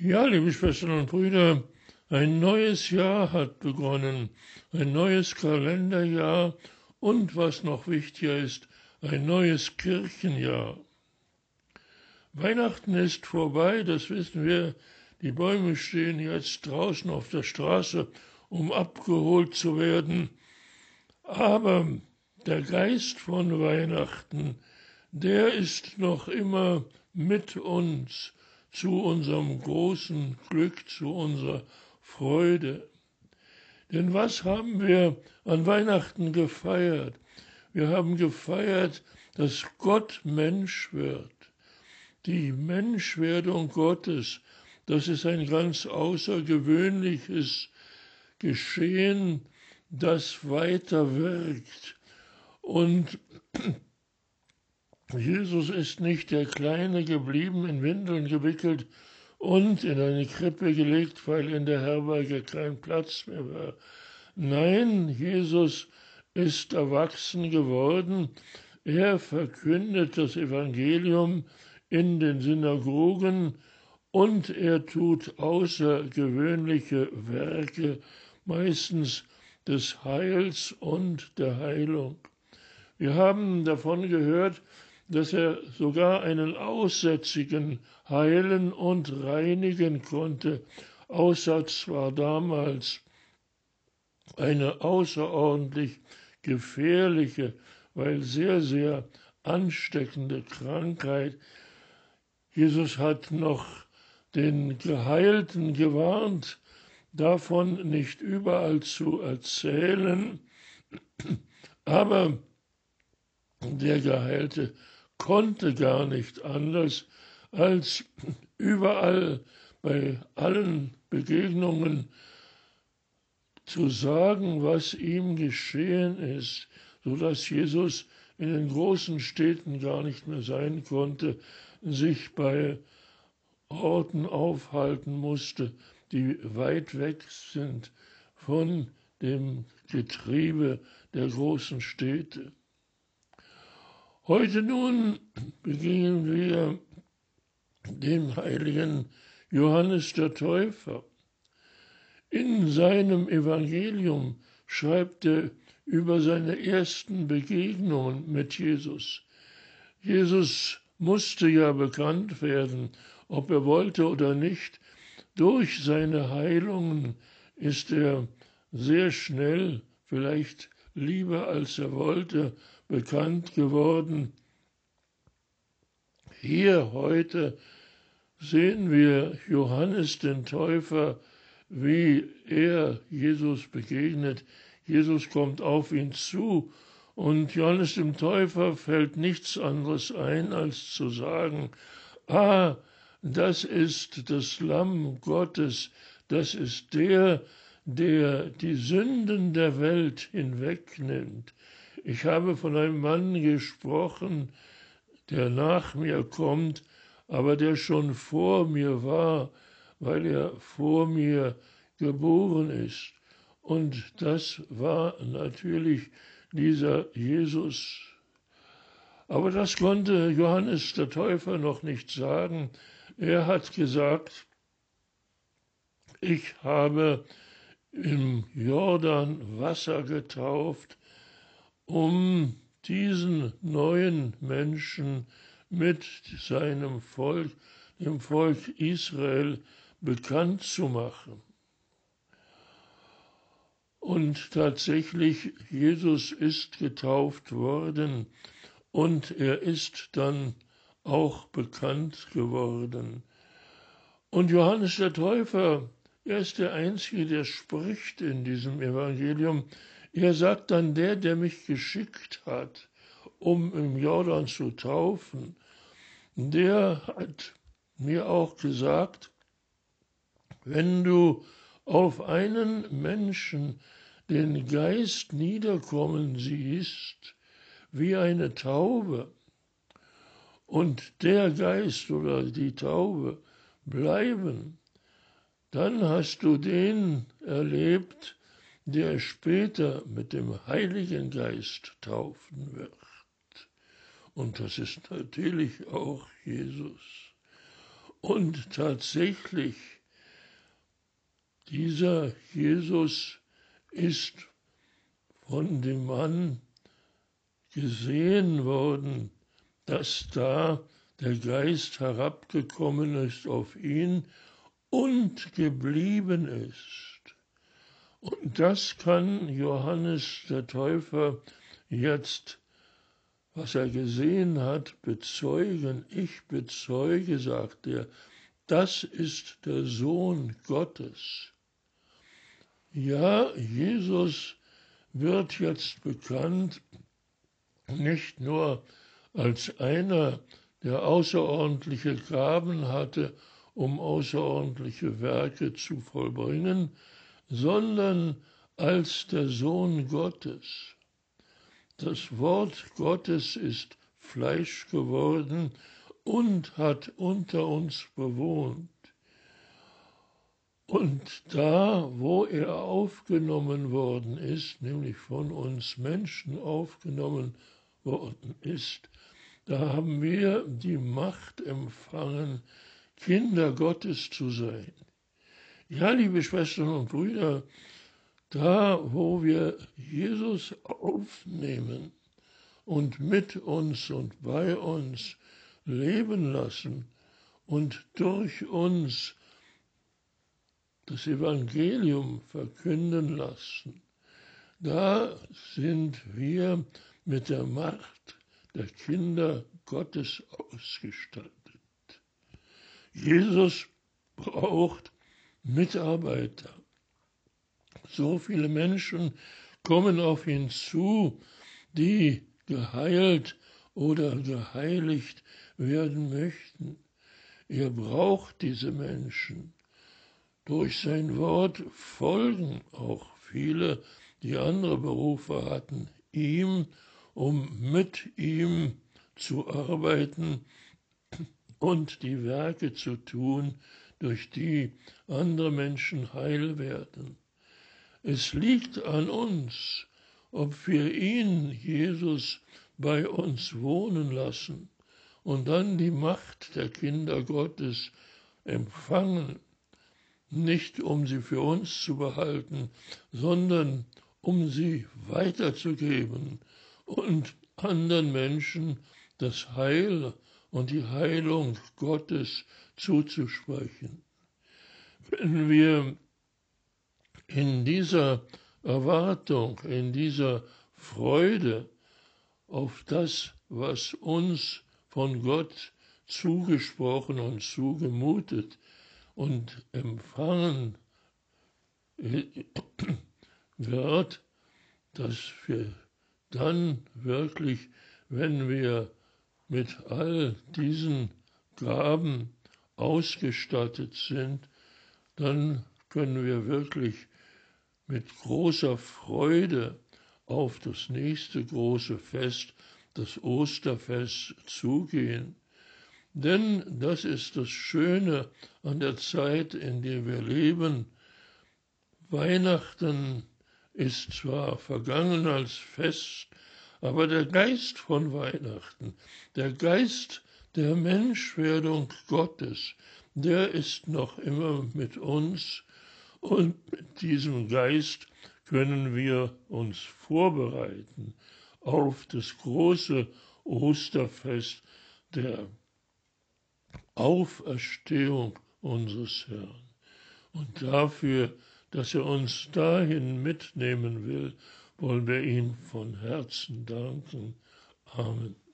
Ja, liebe Schwestern und Brüder, ein neues Jahr hat begonnen, ein neues Kalenderjahr und, was noch wichtiger ist, ein neues Kirchenjahr. Weihnachten ist vorbei, das wissen wir. Die Bäume stehen jetzt draußen auf der Straße, um abgeholt zu werden. Aber der Geist von Weihnachten, der ist noch immer mit uns zu unserem großen Glück, zu unserer Freude. Denn was haben wir an Weihnachten gefeiert? Wir haben gefeiert, dass Gott Mensch wird. Die Menschwerdung Gottes, das ist ein ganz außergewöhnliches Geschehen, das weiter wirkt. Und Jesus ist nicht der Kleine geblieben, in Windeln gewickelt und in eine Krippe gelegt, weil in der Herberge kein Platz mehr war. Nein, Jesus ist erwachsen geworden. Er verkündet das Evangelium in den Synagogen und er tut außergewöhnliche Werke, meistens des Heils und der Heilung. Wir haben davon gehört, dass er sogar einen Aussätzigen heilen und reinigen konnte. Aussatz war damals eine außerordentlich gefährliche, weil sehr, sehr ansteckende Krankheit. Jesus hat noch den Geheilten gewarnt, davon nicht überall zu erzählen, aber der Geheilte konnte gar nicht anders, als überall bei allen Begegnungen zu sagen, was ihm geschehen ist, so dass Jesus in den großen Städten gar nicht mehr sein konnte, sich bei Orten aufhalten musste, die weit weg sind von dem Getriebe der großen Städte. Heute nun begegnen wir dem heiligen Johannes der Täufer. In seinem Evangelium schreibt er über seine ersten Begegnungen mit Jesus. Jesus musste ja bekannt werden, ob er wollte oder nicht. Durch seine Heilungen ist er sehr schnell, vielleicht lieber als er wollte, bekannt geworden. Hier heute sehen wir Johannes den Täufer, wie er Jesus begegnet. Jesus kommt auf ihn zu und Johannes dem Täufer fällt nichts anderes ein, als zu sagen, ah, das ist das Lamm Gottes, das ist der, der die Sünden der Welt hinwegnimmt. Ich habe von einem Mann gesprochen, der nach mir kommt, aber der schon vor mir war, weil er vor mir geboren ist. Und das war natürlich dieser Jesus. Aber das konnte Johannes der Täufer noch nicht sagen. Er hat gesagt, ich habe im Jordan Wasser getauft, um diesen neuen Menschen mit seinem Volk, dem Volk Israel, bekannt zu machen. Und tatsächlich, Jesus ist getauft worden und er ist dann auch bekannt geworden. Und Johannes der Täufer, er ist der Einzige, der spricht in diesem Evangelium, er sagt dann, der, der mich geschickt hat, um im Jordan zu taufen, der hat mir auch gesagt, wenn du auf einen Menschen den Geist niederkommen siehst, wie eine Taube, und der Geist oder die Taube bleiben, dann hast du den erlebt, der später mit dem Heiligen Geist taufen wird. Und das ist natürlich auch Jesus. Und tatsächlich, dieser Jesus ist von dem Mann gesehen worden, dass da der Geist herabgekommen ist auf ihn und geblieben ist. Das kann Johannes der Täufer jetzt, was er gesehen hat, bezeugen. Ich bezeuge, sagt er, das ist der Sohn Gottes. Ja, Jesus wird jetzt bekannt, nicht nur als einer, der außerordentliche Gaben hatte, um außerordentliche Werke zu vollbringen, sondern als der Sohn Gottes. Das Wort Gottes ist Fleisch geworden und hat unter uns bewohnt. Und da, wo er aufgenommen worden ist, nämlich von uns Menschen aufgenommen worden ist, da haben wir die Macht empfangen, Kinder Gottes zu sein. Ja, liebe Schwestern und Brüder, da, wo wir Jesus aufnehmen und mit uns und bei uns leben lassen und durch uns das Evangelium verkünden lassen, da sind wir mit der Macht der Kinder Gottes ausgestattet. Jesus braucht Mitarbeiter. So viele Menschen kommen auf ihn zu, die geheilt oder geheiligt werden möchten. Er braucht diese Menschen. Durch sein Wort folgen auch viele, die andere Berufe hatten, ihm, um mit ihm zu arbeiten und die Werke zu tun, durch die andere Menschen heil werden. Es liegt an uns, ob wir ihn, Jesus, bei uns wohnen lassen und dann die Macht der Kinder Gottes empfangen, nicht um sie für uns zu behalten, sondern um sie weiterzugeben und anderen Menschen das Heil und die Heilung Gottes zuzusprechen. Wenn wir in dieser Erwartung, in dieser Freude auf das, was uns von Gott zugesprochen und zugemutet und empfangen wird, dass wir dann wirklich, wenn wir mit all diesen Gaben ausgestattet sind, dann können wir wirklich mit großer Freude auf das nächste große Fest, das Osterfest, zugehen. Denn das ist das Schöne an der Zeit, in der wir leben. Weihnachten ist zwar vergangen als Fest, aber der Geist von Weihnachten, der Geist der Menschwerdung Gottes, der ist noch immer mit uns und mit diesem Geist können wir uns vorbereiten auf das große Osterfest der Auferstehung unseres Herrn. Und dafür, dass er uns dahin mitnehmen will, wollen wir ihm von Herzen danken. Amen.